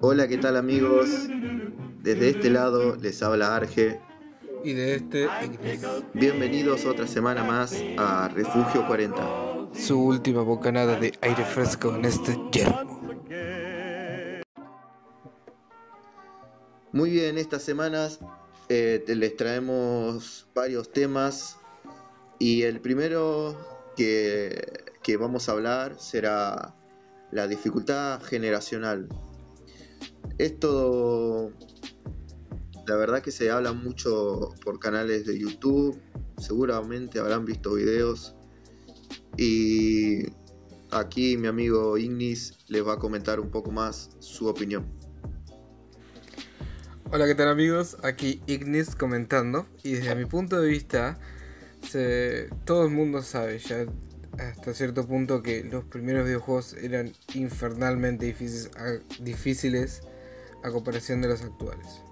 Hola, ¿qué tal amigos? Desde este lado les habla Arge. Y de este, Bienvenidos otra semana más a Refugio 40. Su última bocanada de aire fresco en este yermo. Muy bien, estas semanas eh, les traemos varios temas y el primero que, que vamos a hablar será la dificultad generacional. Esto, la verdad que se habla mucho por canales de YouTube, seguramente habrán visto videos y aquí mi amigo Ignis les va a comentar un poco más su opinión. Hola, ¿qué tal amigos? Aquí Ignis comentando y desde mi punto de vista todo el mundo sabe ya hasta cierto punto que los primeros videojuegos eran infernalmente difíciles a, comparación de los actuales.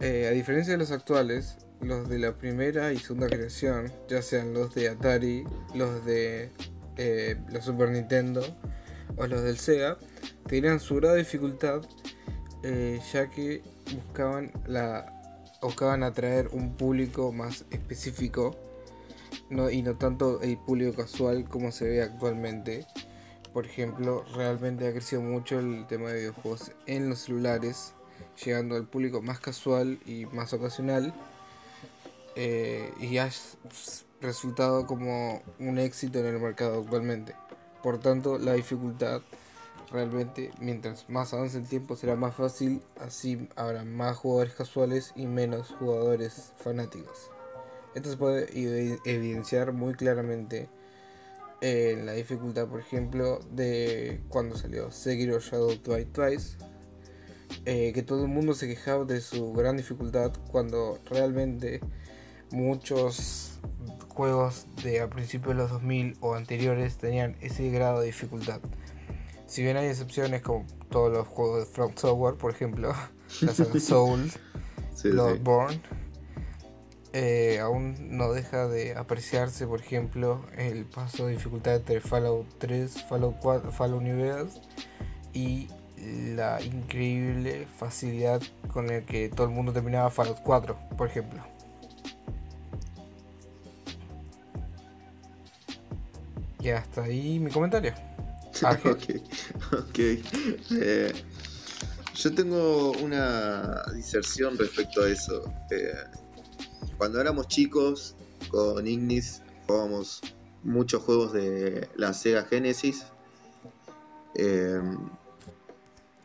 Eh, a diferencia de los actuales, los de la primera y segunda generación, ya sean los de Atari, los de eh, la Super Nintendo o los del Sega, tenían su grado de dificultad eh, ya que buscaban, la, buscaban atraer un público más específico no, y no tanto el público casual como se ve actualmente. Por ejemplo, realmente ha crecido mucho el tema de videojuegos en los celulares, llegando al público más casual y más ocasional. Eh, y ha resultado como un éxito en el mercado actualmente. Por tanto, la dificultad realmente, mientras más avance el tiempo, será más fácil, así habrá más jugadores casuales y menos jugadores fanáticos. Esto se puede evidenciar muy claramente en la dificultad, por ejemplo, de cuando salió Sekiro Shadow Die Twice, eh, que todo el mundo se quejaba de su gran dificultad cuando realmente muchos juegos de a principios de los 2000 o anteriores tenían ese grado de dificultad. Si bien hay excepciones como todos los juegos de Front Software, por ejemplo, la saga Soul, Bloodborne, eh, aún no deja de apreciarse, por ejemplo, el paso de dificultad entre Fallout 3, Fallout 4, Fallout New Vegas y la increíble facilidad con la que todo el mundo terminaba Fallout 4, por ejemplo. Y hasta ahí mi comentario. ok, ok. Eh, yo tengo una diserción respecto a eso. Eh, cuando éramos chicos, con Ignis jugábamos muchos juegos de la Sega Genesis. Em,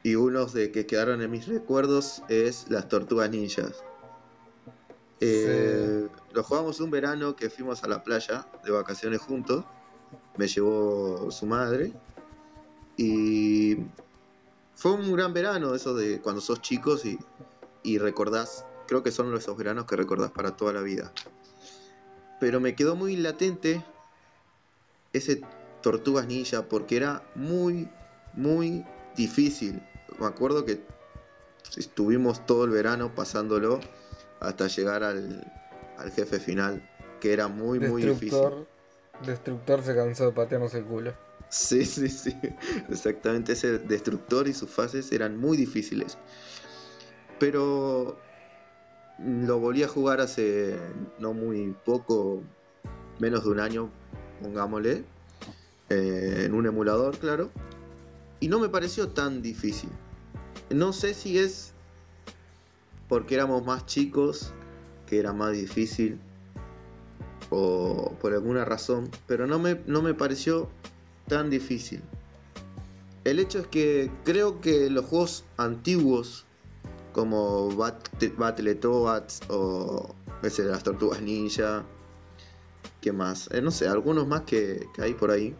y unos de que quedaron en mis recuerdos es las Tortugas Ninjas. Eh, Lo jugamos un verano que fuimos a la playa de vacaciones juntos. Me llevó su madre. Y fue un gran verano, eso de cuando sos chicos y, y recordás creo que son esos veranos que recordás para toda la vida. Pero me quedó muy latente ese Tortugas Ninja porque era muy, muy difícil. Me acuerdo que estuvimos todo el verano pasándolo hasta llegar al, jefe final, que era muy, muy difícil. Destructor se cansó de patearnos el culo. Sí, sí, sí. Exactamente, ese Destructor y sus fases eran muy difíciles. Pero lo volví a jugar hace no muy poco, menos de un año, pongámosle, eh, en un emulador, claro. Y no me pareció tan difícil. No sé si es porque éramos más chicos, que era más difícil, o por alguna razón, pero no me, no me pareció tan difícil. El hecho es que creo que los juegos antiguos como Battletoads o ese de las Tortugas Ninja. ¿Qué más? Eh, no sé, algunos más que, hay por ahí.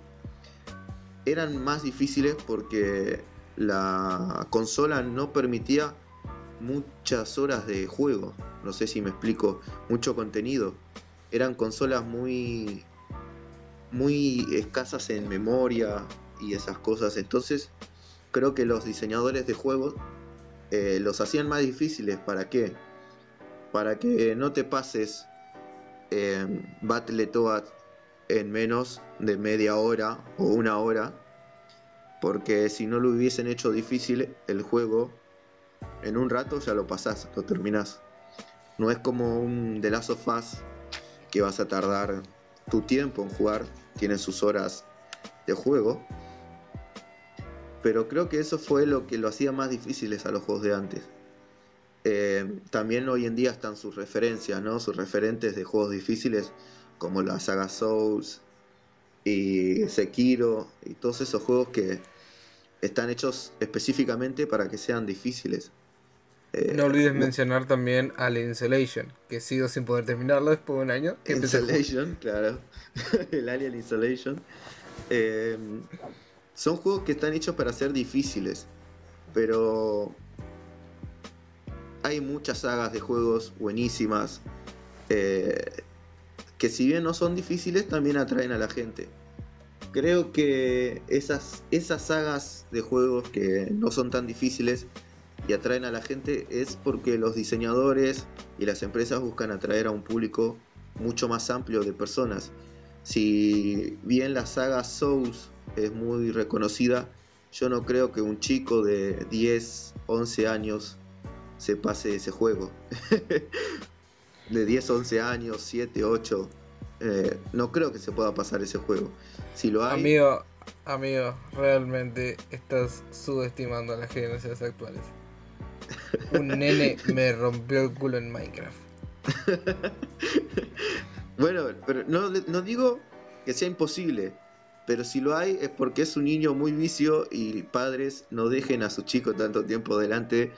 Eran más difíciles porque la consola no permitía muchas horas de juego. No sé si me explico. Mucho contenido. Eran consolas muy. muy escasas en memoria y esas cosas. Entonces, creo que los diseñadores de juegos eh, los hacían más difíciles. ¿Para qué? Para que no te pases eh, Battletoads en menos de media hora o una hora. Porque si no lo hubiesen hecho difícil, el juego en un rato ya lo pasás, lo terminás. No es como un The Last of que vas a tardar tu tiempo en jugar, tiene sus horas de juego. Pero creo que eso fue lo que lo hacía más difíciles a los juegos de antes. Eh, también hoy en día están sus referencias, ¿no? Sus referentes de juegos difíciles, como la saga Souls y Sekiro y todos esos juegos que están hechos específicamente para que sean difíciles. Eh, no olvides mencionar también Alien Isolation, que sigo sin poder terminarlo después de un año. Isolation, claro. el Alien Isolation. Eh, son juegos que están hechos para ser difíciles, pero hay muchas sagas de juegos buenísimas eh, que si bien no son difíciles, también atraen a la gente. Creo que esas, esas sagas de juegos que no son tan difíciles y atraen a la gente es porque los diseñadores y las empresas buscan atraer a un público mucho más amplio de personas. Si bien la saga Souls es muy reconocida, yo no creo que un chico de 10, 11 años se pase ese juego. de 10, 11 años, 7, 8, eh, no creo que se pueda pasar ese juego. Si lo hay... Amigo, amigo, realmente estás subestimando a las generaciones actuales. Un nene me rompió el culo en Minecraft. bueno, pero no, no digo que sea imposible, pero si lo hay es porque es un niño muy vicio y padres no dejen a su chico tanto tiempo delante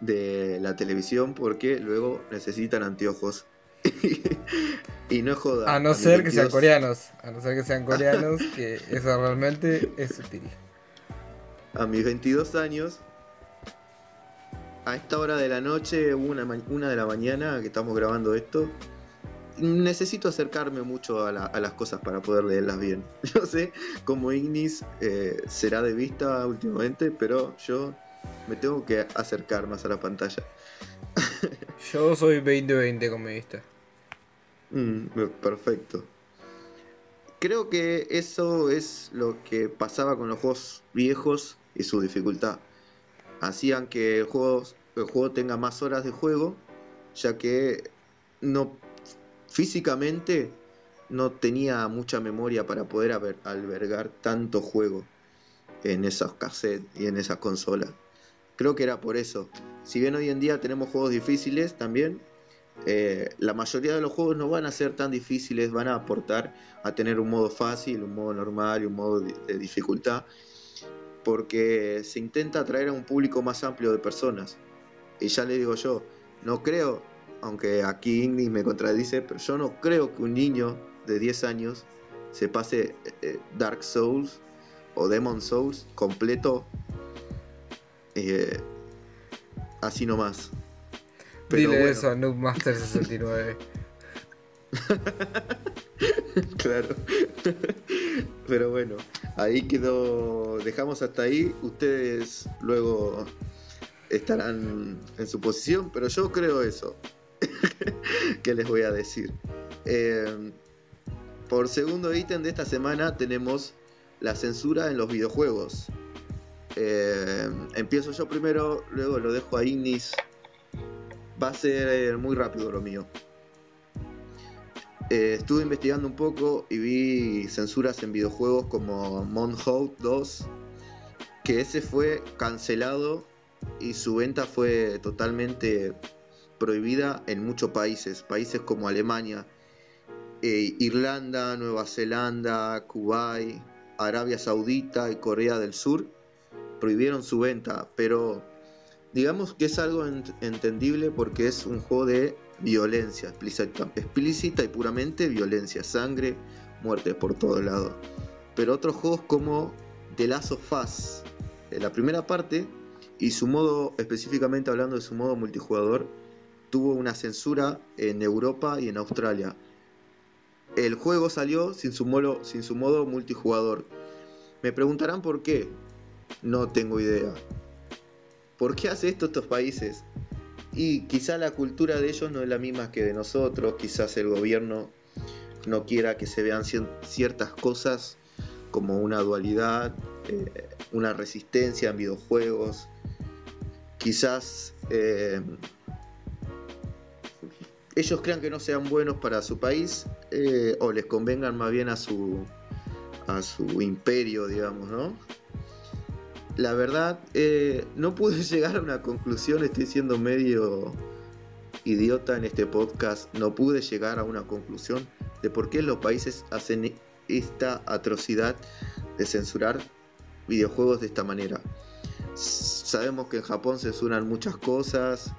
de la televisión porque luego necesitan anteojos. y no joda. A no ser que sean coreanos. A no ser que sean coreanos, que eso realmente es sutil. A mis 22 años, a esta hora de la noche, una, una de la mañana que estamos grabando esto, necesito acercarme mucho a, las cosas para poder leerlas bien. Yo sé como Ignis eh, será de vista últimamente, pero yo me tengo que acercar más a la pantalla. Yo soy 2020 con mi vista. Mm, perfecto. Creo que eso es lo que pasaba con los juegos viejos y su dificultad. Hacían que el juego, el juego tenga más horas de juego, ya que no físicamente no tenía mucha memoria para poder albergar tanto juego en esas cassettes y en esas consolas. Creo que era por eso. Si bien hoy en día tenemos juegos difíciles también, eh, la mayoría de los juegos no van a ser tan difíciles, van a aportar a tener un modo fácil, un modo normal y un modo de, dificultad, porque se intenta atraer a un público más amplio de personas. Y ya le digo yo, no creo, aunque aquí Ignis me contradice, pero yo no creo que un niño de 10 años se pase eh, Dark Souls o Demon Souls completo eh, así nomás. Pero Dile eso a Noob Master 69. claro. Pero bueno, ahí quedó. Dejamos hasta ahí. Ustedes luego estarán en su posición, pero yo creo eso. ¿Qué les voy a decir? Eh, por segundo ítem de esta semana tenemos la censura en los videojuegos. Eh, empiezo yo primero, luego lo dejo a Ignis. Va a ser muy rápido lo mío. Eh, estuve investigando un poco y vi censuras en videojuegos como Monhout 2, que ese fue cancelado y su venta fue totalmente prohibida en muchos países, países como Alemania, eh, Irlanda, Nueva Zelanda, Kuwait, Arabia Saudita y Corea del Sur prohibieron su venta, pero digamos que es algo entendible porque es un juego de violencia explícita, y puramente violencia, sangre, muerte por todos lados. Pero otros juegos como The Last of Us, la primera parte, y su modo, específicamente hablando de su modo multijugador, tuvo una censura en Europa y en Australia. El juego salió sin su modo, sin su modo multijugador. Me preguntarán por qué. No tengo idea. ¿Por qué hace esto estos países? Y quizá la cultura de ellos no es la misma que de nosotros, quizás el gobierno no quiera que se vean ciertas cosas como una dualidad, eh, una resistencia en videojuegos. Quizás eh, ellos crean que no sean buenos para su país eh, o les convengan más bien a su, a su imperio, digamos, ¿no? La verdad, eh, no pude llegar a una conclusión, estoy siendo medio idiota en este podcast, no pude llegar a una conclusión de por qué los países hacen esta atrocidad de censurar videojuegos de esta manera. Sabemos que en Japón censuran muchas cosas.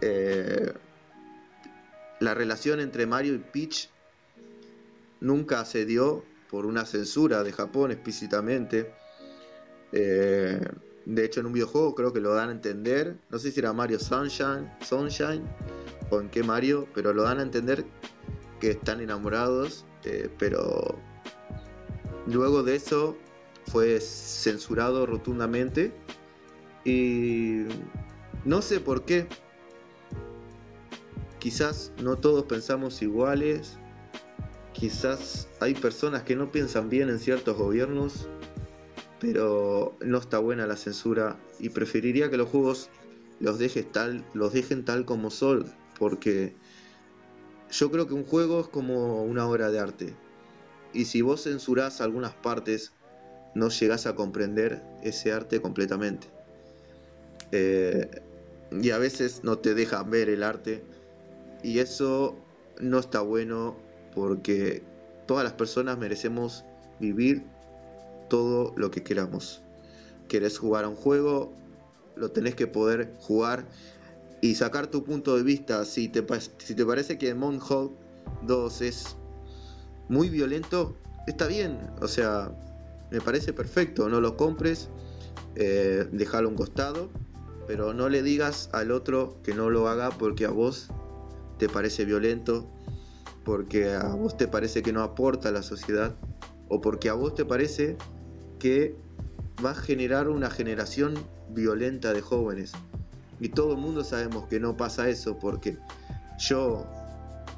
Eh, la relación entre Mario y Peach nunca se dio por una censura de Japón explícitamente. Eh, de hecho, en un videojuego creo que lo dan a entender. No sé si era Mario Sunshine, Sunshine o en qué Mario, pero lo dan a entender que están enamorados. Eh, pero luego de eso fue censurado rotundamente. Y no sé por qué. Quizás no todos pensamos iguales. Quizás hay personas que no piensan bien en ciertos gobiernos. Pero no está buena la censura. Y preferiría que los juegos los, tal, los dejen tal como son. Porque yo creo que un juego es como una obra de arte. Y si vos censurás algunas partes, no llegás a comprender ese arte completamente. Eh, y a veces no te dejan ver el arte. Y eso no está bueno porque todas las personas merecemos vivir todo lo que queramos. Querés jugar a un juego, lo tenés que poder jugar y sacar tu punto de vista. Si te, si te parece que Monhawk 2 es muy violento, está bien. O sea, me parece perfecto. No lo compres, eh, déjalo a un costado, pero no le digas al otro que no lo haga porque a vos te parece violento, porque a vos te parece que no aporta a la sociedad, o porque a vos te parece que va a generar una generación violenta de jóvenes. Y todo el mundo sabemos que no pasa eso porque yo,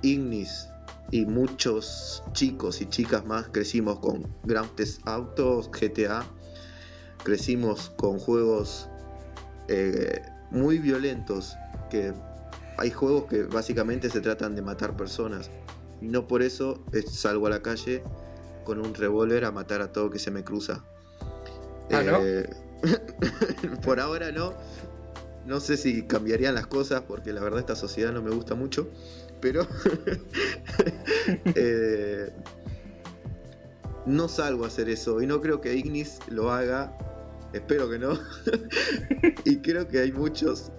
Ignis y muchos chicos y chicas más crecimos con Grand Theft Autos, GTA, crecimos con juegos eh, muy violentos que hay juegos que básicamente se tratan de matar personas y no por eso salgo a la calle con un revólver a matar a todo que se me cruza. Ah, ¿no? Eh, por ahora no, no sé si cambiarían las cosas porque la verdad esta sociedad no me gusta mucho, pero eh, no salgo a hacer eso y no creo que Ignis lo haga, espero que no, y creo que hay muchos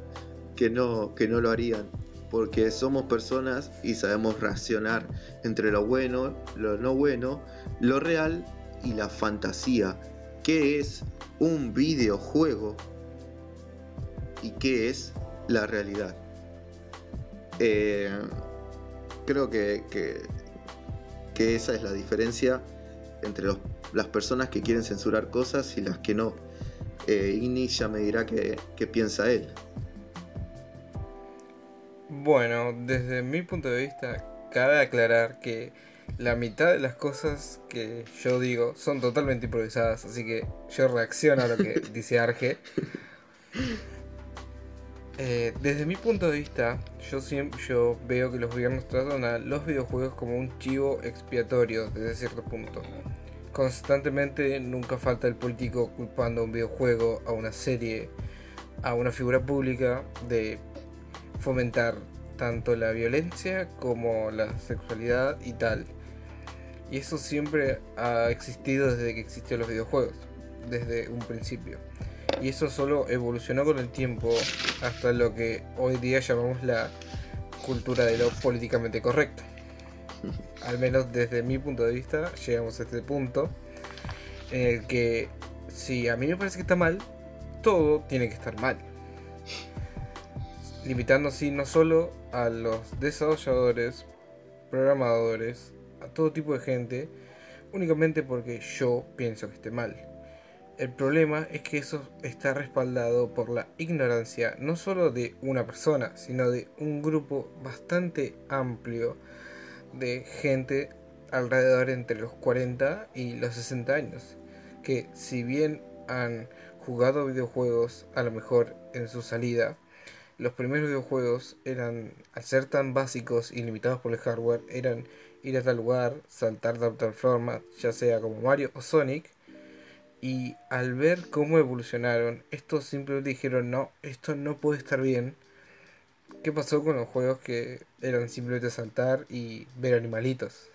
que no, que no lo harían porque somos personas y sabemos reaccionar entre lo bueno, lo no bueno, lo real y la fantasía. ¿Qué es un videojuego? y qué es la realidad. Eh, creo que, que, esa es la diferencia entre las personas que quieren censurar cosas y las que no. Eh, Igni ya me dirá qué, piensa él. Bueno, desde mi punto de vista, cabe aclarar que la mitad de las cosas que yo digo son totalmente improvisadas, así que yo reacciono a lo que dice Arge. Eh, desde mi punto de vista, yo siempre yo veo que los gobiernos tratan a los videojuegos como un chivo expiatorio desde cierto punto. Constantemente nunca falta el político culpando a un videojuego, a una serie, a una figura pública de fomentar tanto la violencia como la sexualidad y tal. Y eso siempre ha existido desde que existieron los videojuegos, desde un principio y eso solo evolucionó con el tiempo hasta lo que hoy día llamamos la cultura de lo políticamente correcto. Al menos desde mi punto de vista llegamos a este punto en el que si a mí me parece que está mal, todo tiene que estar mal. Limitando así no solo a los desarrolladores, programadores, a todo tipo de gente, únicamente porque yo pienso que esté mal. El problema es que eso está respaldado por la ignorancia no solo de una persona, sino de un grupo bastante amplio de gente alrededor entre los 40 y los 60 años, que si bien han jugado videojuegos a lo mejor en su salida, los primeros videojuegos eran, al ser tan básicos y limitados por el hardware, eran ir a tal lugar, saltar de tal forma, ya sea como Mario o Sonic. Y al ver cómo evolucionaron, estos simplemente dijeron, no, esto no puede estar bien. ¿Qué pasó con los juegos que eran simplemente saltar y ver animalitos?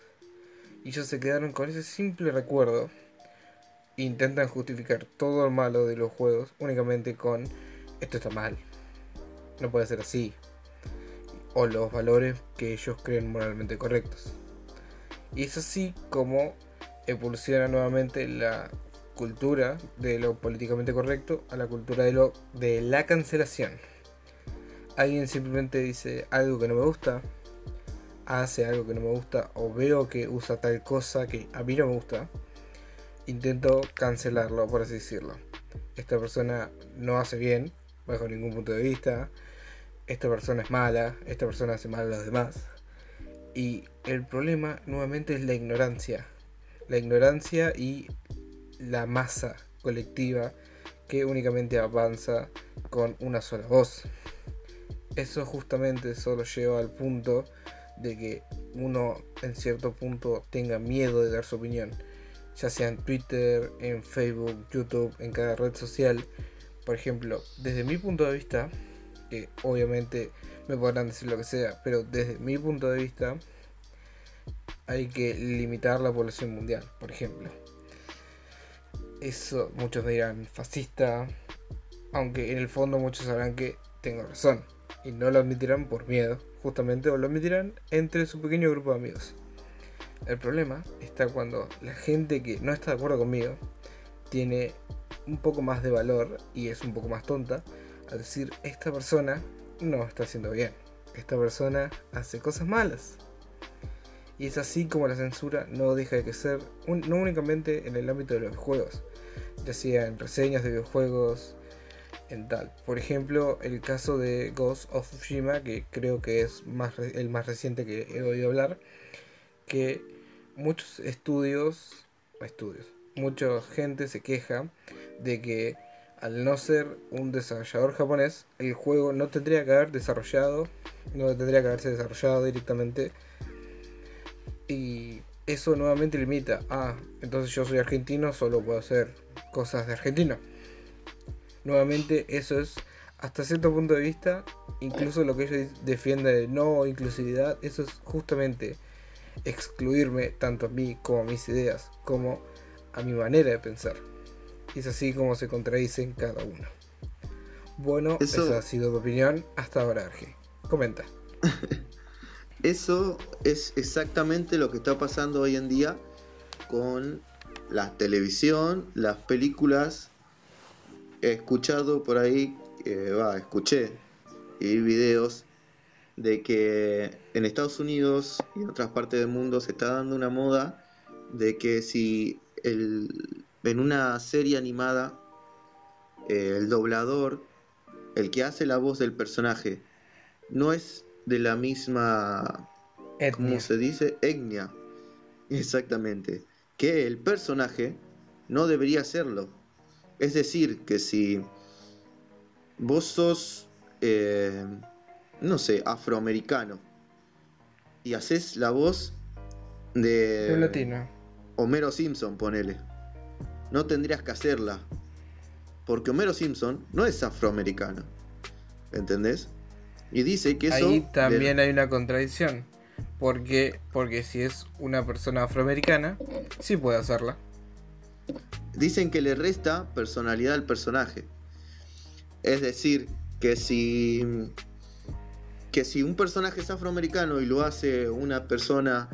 Y ellos se quedaron con ese simple recuerdo. Intentan justificar todo el malo de los juegos únicamente con esto está mal, no puede ser así. O los valores que ellos creen moralmente correctos. Y es así como evoluciona nuevamente la cultura de lo políticamente correcto a la cultura de lo de la cancelación. Alguien simplemente dice algo que no me gusta, hace algo que no me gusta o veo que usa tal cosa que a mí no me gusta, intento cancelarlo, por así decirlo. Esta persona no hace bien, bajo ningún punto de vista, esta persona es mala, esta persona hace mal a los demás. Y el problema nuevamente es la ignorancia. La ignorancia y la masa colectiva que únicamente avanza con una sola voz. Eso justamente solo lleva al punto de que uno en cierto punto tenga miedo de dar su opinión, ya sea en Twitter, en Facebook, YouTube, en cada red social. Por ejemplo, desde mi punto de vista, que obviamente me podrán decir lo que sea, pero desde mi punto de vista hay que limitar la población mundial, por ejemplo. Eso muchos dirán fascista, aunque en el fondo muchos sabrán que tengo razón y no lo admitirán por miedo, justamente o lo admitirán entre su pequeño grupo de amigos. El problema está cuando la gente que no está de acuerdo conmigo tiene un poco más de valor y es un poco más tonta a decir, esta persona no está haciendo bien, esta persona hace cosas malas. Y es así como la censura no deja de ser, no únicamente en el ámbito de los juegos, ya sea en reseñas de videojuegos, en tal. Por ejemplo, el caso de Ghost of Tsushima, que creo que es más, el más reciente que he oído hablar, que muchos estudios, estudios, mucha gente se queja de que al no ser un desarrollador japonés, el juego no tendría que haber desarrollado, no tendría que haberse desarrollado directamente. Y eso nuevamente limita, ah, entonces yo soy argentino, solo puedo hacer cosas de argentino. Nuevamente eso es, hasta cierto punto de vista, incluso lo que ellos defienden de no inclusividad, eso es justamente excluirme tanto a mí como a mis ideas, como a mi manera de pensar. Y es así como se contradicen cada uno. Bueno, Eso... esa ha sido tu opinión hasta ahora, Arge. Comenta. Eso es exactamente lo que está pasando hoy en día con la televisión, las películas. He escuchado por ahí, eh, escuché y vi videos de que en Estados Unidos y en otras partes del mundo se está dando una moda de que si el, en una serie animada, eh, el doblador, el que hace la voz del personaje, no es de la misma, ¿cómo se dice? Etnia. Exactamente. Que el personaje no debería serlo. Es decir, que si vos sos, eh, no sé, afroamericano y haces la voz de... De latino. Homero Simpson, ponele no tendrías que hacerla. Porque Homero Simpson no es afroamericano. ¿Entendés? Y dice que eso. Ahí también hay una contradicción. Porque, porque si es una persona afroamericana, sí puede hacerla. Dicen que le resta personalidad al personaje. Es decir, que si. Que si un personaje es afroamericano y lo hace una persona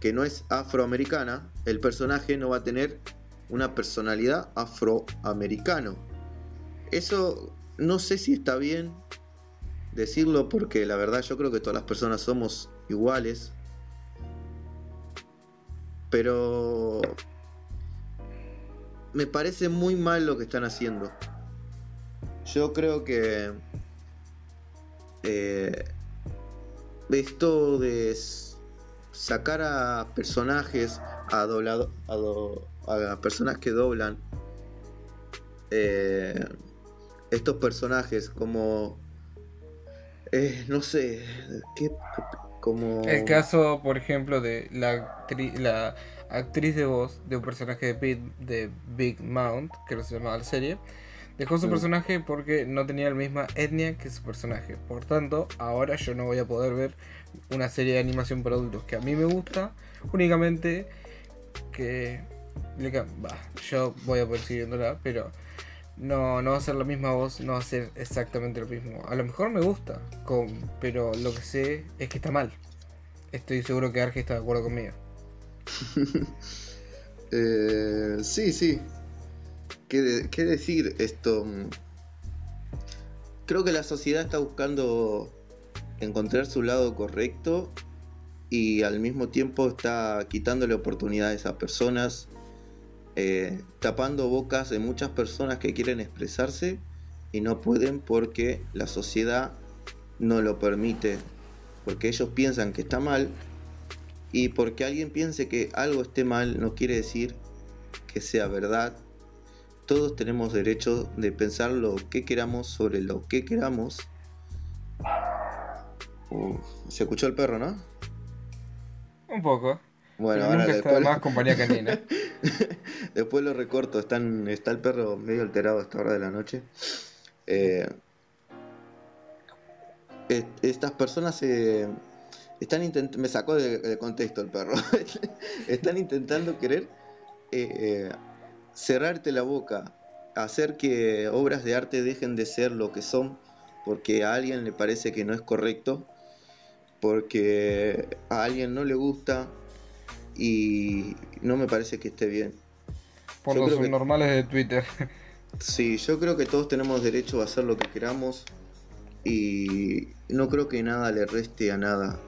que no es afroamericana, el personaje no va a tener una personalidad afroamericano. Eso no sé si está bien decirlo porque la verdad yo creo que todas las personas somos iguales. Pero me parece muy mal lo que están haciendo. Yo creo que eh, esto de sacar a personajes a, doblado, a personas que doblan eh, estos personajes como... eh, no sé, ¿qué, como... El caso, por ejemplo, de la, actri- la actriz de voz de un personaje de Big, de Big Mount, que se llamaba la serie, dejó su Mm. personaje porque no tenía la misma etnia que su personaje. Por tanto, ahora yo no voy a poder ver una serie de animación para adultos que a mí me gusta, únicamente que... bah, yo voy a poder seguir viéndola, pero no, no va a ser la misma voz, no va a ser exactamente lo mismo. A lo mejor me gusta, con, pero lo que sé es que está mal. Estoy seguro que Arge está de acuerdo conmigo. Eh, sí, sí. ¿Qué, de- qué decir esto? Creo que la sociedad está buscando encontrar su lado correcto y al mismo tiempo está quitándole oportunidades a personas, eh, tapando bocas de muchas personas que quieren expresarse y no pueden porque la sociedad no lo permite, porque ellos piensan que está mal y porque alguien piense que algo esté mal no quiere decir que sea verdad. Todos tenemos derecho de pensar lo que queramos sobre lo que queramos. Uh, se escuchó el perro, ¿no? Un poco. Bueno, pero ahora nunca está de después, más compañía canina. después lo recorto. Está el perro medio alterado a esta hora de la noche. Eh, est- estas personas se están intent- me sacó de, contexto el perro. están intentando querer eh, eh, cerrarte la boca, hacer que obras de arte dejen de ser lo que son, porque a alguien le parece que no es correcto, porque a alguien no le gusta y no me parece que esté bien. Por Yo los creo que- subnormales de Twitter. Sí, yo creo que todos tenemos derecho a hacer lo que queramos y no creo que nada le reste a nada.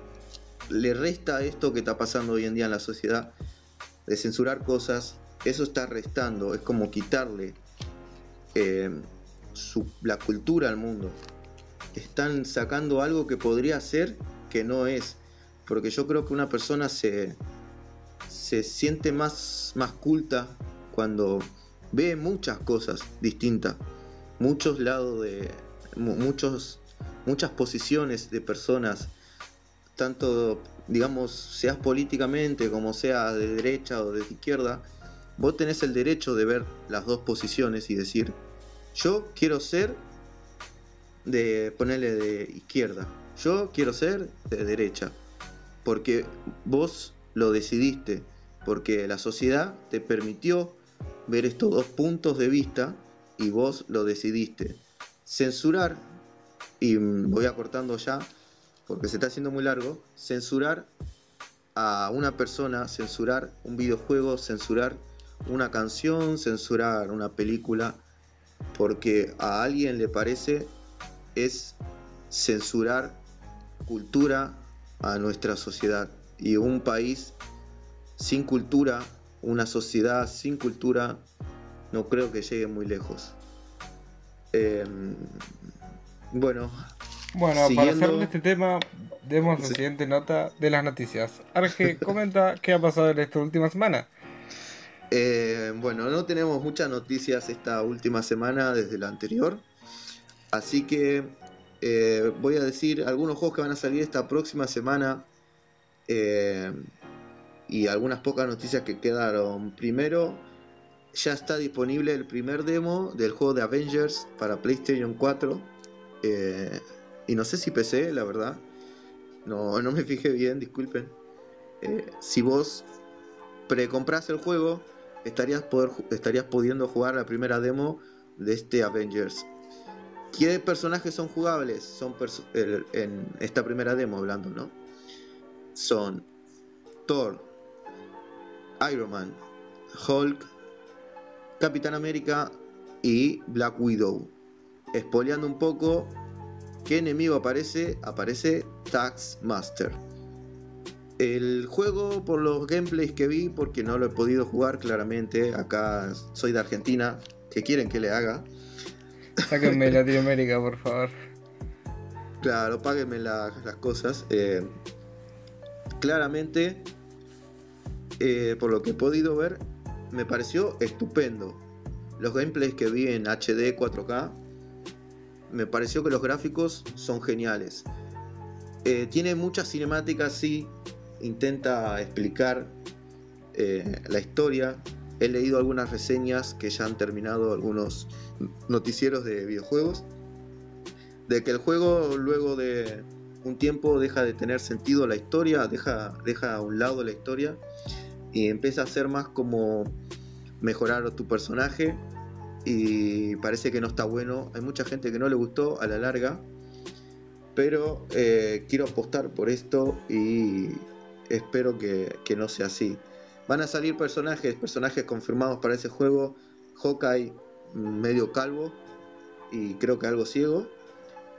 Le resta esto que está pasando hoy en día en la sociedad de censurar cosas, eso está restando, es como quitarle eh, su- la cultura al mundo. Están sacando algo que podría ser que no es, porque yo creo que una persona se, se siente más, más culta cuando ve muchas cosas distintas, muchos lados de mu- muchos muchas posiciones de personas, tanto digamos seas políticamente como sea de derecha o de izquierda, vos tenés el derecho de ver las dos posiciones y decir, yo quiero ser de ponerle de izquierda, yo quiero ser de derecha, porque vos lo decidiste, porque la sociedad te permitió ver estos dos puntos de vista y vos lo decidiste. Censurar, y voy acortando ya porque se está haciendo muy largo, censurar a una persona, censurar un videojuego, censurar una canción, censurar una película, porque a alguien le parece es censurar cultura a nuestra sociedad y un país sin cultura, una sociedad sin cultura, no creo que llegue muy lejos. Eh, bueno, Bueno, para Siguiendo- cerrar este tema, demos la Sí. siguiente nota de las noticias. Arge, comenta qué ha pasado en esta última semana. eh, bueno, no tenemos muchas noticias esta última semana desde la anterior, así que eh, voy a decir algunos juegos que van a salir esta próxima semana eh, y algunas pocas noticias que quedaron. Primero, ya está disponible el primer demo del juego de Avengers para PlayStation 4. eh, y no sé si PC, la verdad. No, no me fijé bien, disculpen. Eh, si vos precompras el juego, estarías, poder, estarías pudiendo jugar la primera demo de este Avengers. ¿Qué personajes son jugables? Son en esta primera demo hablando, ¿no? Son Thor, Iron Man, Hulk, Capitán América y Black Widow. Espoleando un poco, ¿qué enemigo aparece? Aparece Taxmaster. El juego, por los gameplays que vi, porque no lo he podido jugar claramente, acá soy de Argentina, ¿qué quieren que le haga? Sáquenme Latinoamérica, por favor. Claro, páguenme la- las cosas. eh, claramente, eh, por lo que he podido ver, me pareció estupendo. los gameplays que vi en HD 4K, me pareció que los gráficos son geniales. Eh, tiene muchas cinemáticas, sí, intenta explicar eh, la historia. He leído algunas reseñas que ya han terminado algunos noticieros de videojuegos. De que el juego luego de un tiempo deja de tener sentido la historia, deja, deja a un lado la historia y empieza a ser más como mejorar tu personaje y parece que no está bueno. Hay mucha gente que no le gustó a la larga, pero eh, quiero apostar por esto y espero que, no sea así. Van a salir personajes, personajes confirmados para ese juego. Hawkeye medio calvo y creo que algo ciego.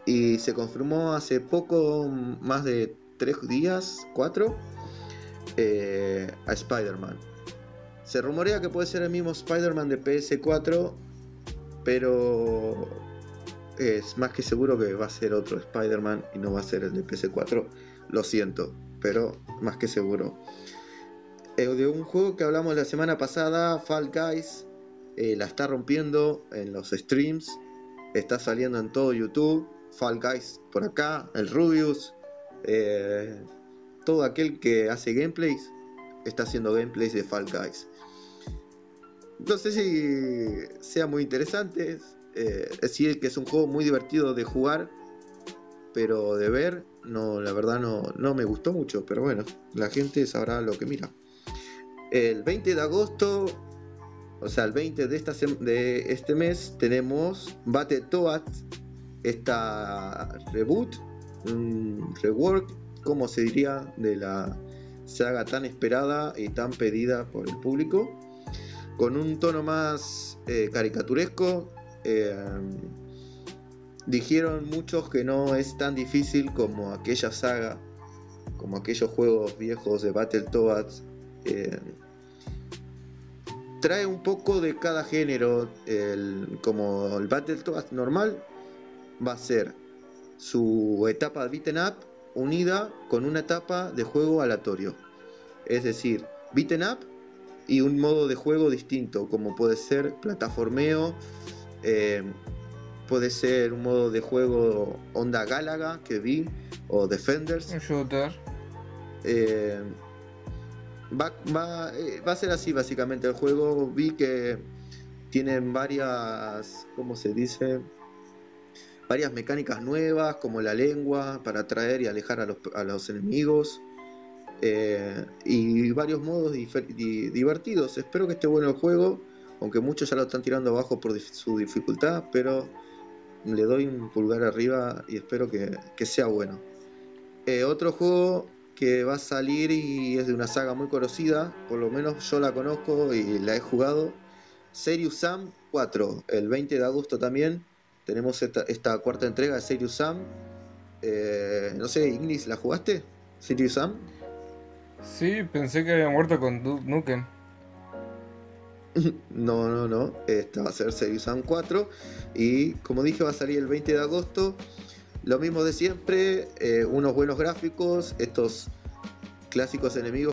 Y se confirmó hace poco, más de tres días, cuatro, eh, a Spider-Man. Se rumorea que puede ser el mismo Spider-Man de PS4 pero es más que seguro que va a ser otro Spider-Man y no va a ser el de PS4. Lo siento, pero más que seguro. Eh, de un juego que hablamos la semana pasada, Fall Guys, eh, la está rompiendo en los streams, está saliendo en todo YouTube. Fall Guys por acá, el Rubius, eh, todo aquel que hace gameplays está haciendo gameplays de Fall Guys no sé si sea muy interesante. Eh, decir, que es un juego muy divertido de jugar, pero de ver, no, la verdad no, no me gustó mucho. Pero bueno, la gente sabrá lo que mira. El 20 de agosto, o sea, el 20 de, esta de este mes, tenemos Battletoads, esta reboot, rework, como se diría, de la saga tan esperada y tan pedida por el público con un tono más eh, caricaturesco. Eh, dijeron muchos que no es tan difícil como aquella saga, como aquellos juegos viejos de Battletoads. Eh, trae un poco de cada género, como el Battletoads normal va a ser su etapa beaten up unida con una etapa de juego aleatorio. Es decir, beaten up y un modo de juego distinto, como puede ser plataformeo, eh, puede ser un modo de juego Onda Galaga que vi, o Defenders. Un shooter. Eh, va, eh, va, a ser así básicamente el juego. Vi que tienen varias, ¿cómo se dice? Varias mecánicas nuevas, como la lengua, para atraer y alejar a los, a los enemigos. Eh, y varios modos divertidos. Espero que esté bueno el juego, aunque muchos ya lo están tirando abajo por su dificultad, pero le doy un pulgar arriba y espero que, sea bueno. Eh, otro juego que va a salir y es de una saga muy conocida, por lo menos yo la conozco y la he jugado, Serious Sam 4, el 20 de agosto también. Tenemos esta, cuarta entrega de Serious Sam. Eh, no sé, Ignis, ¿la jugaste? Serious Sam. Sí, pensé que había muerto con Duke Nukem. No, no, no. Esta va a ser Serious Sam 4. Y como dije, va a salir el 20 de agosto. Lo mismo de siempre. Eh, unos buenos gráficos. Estos clásicos enemigos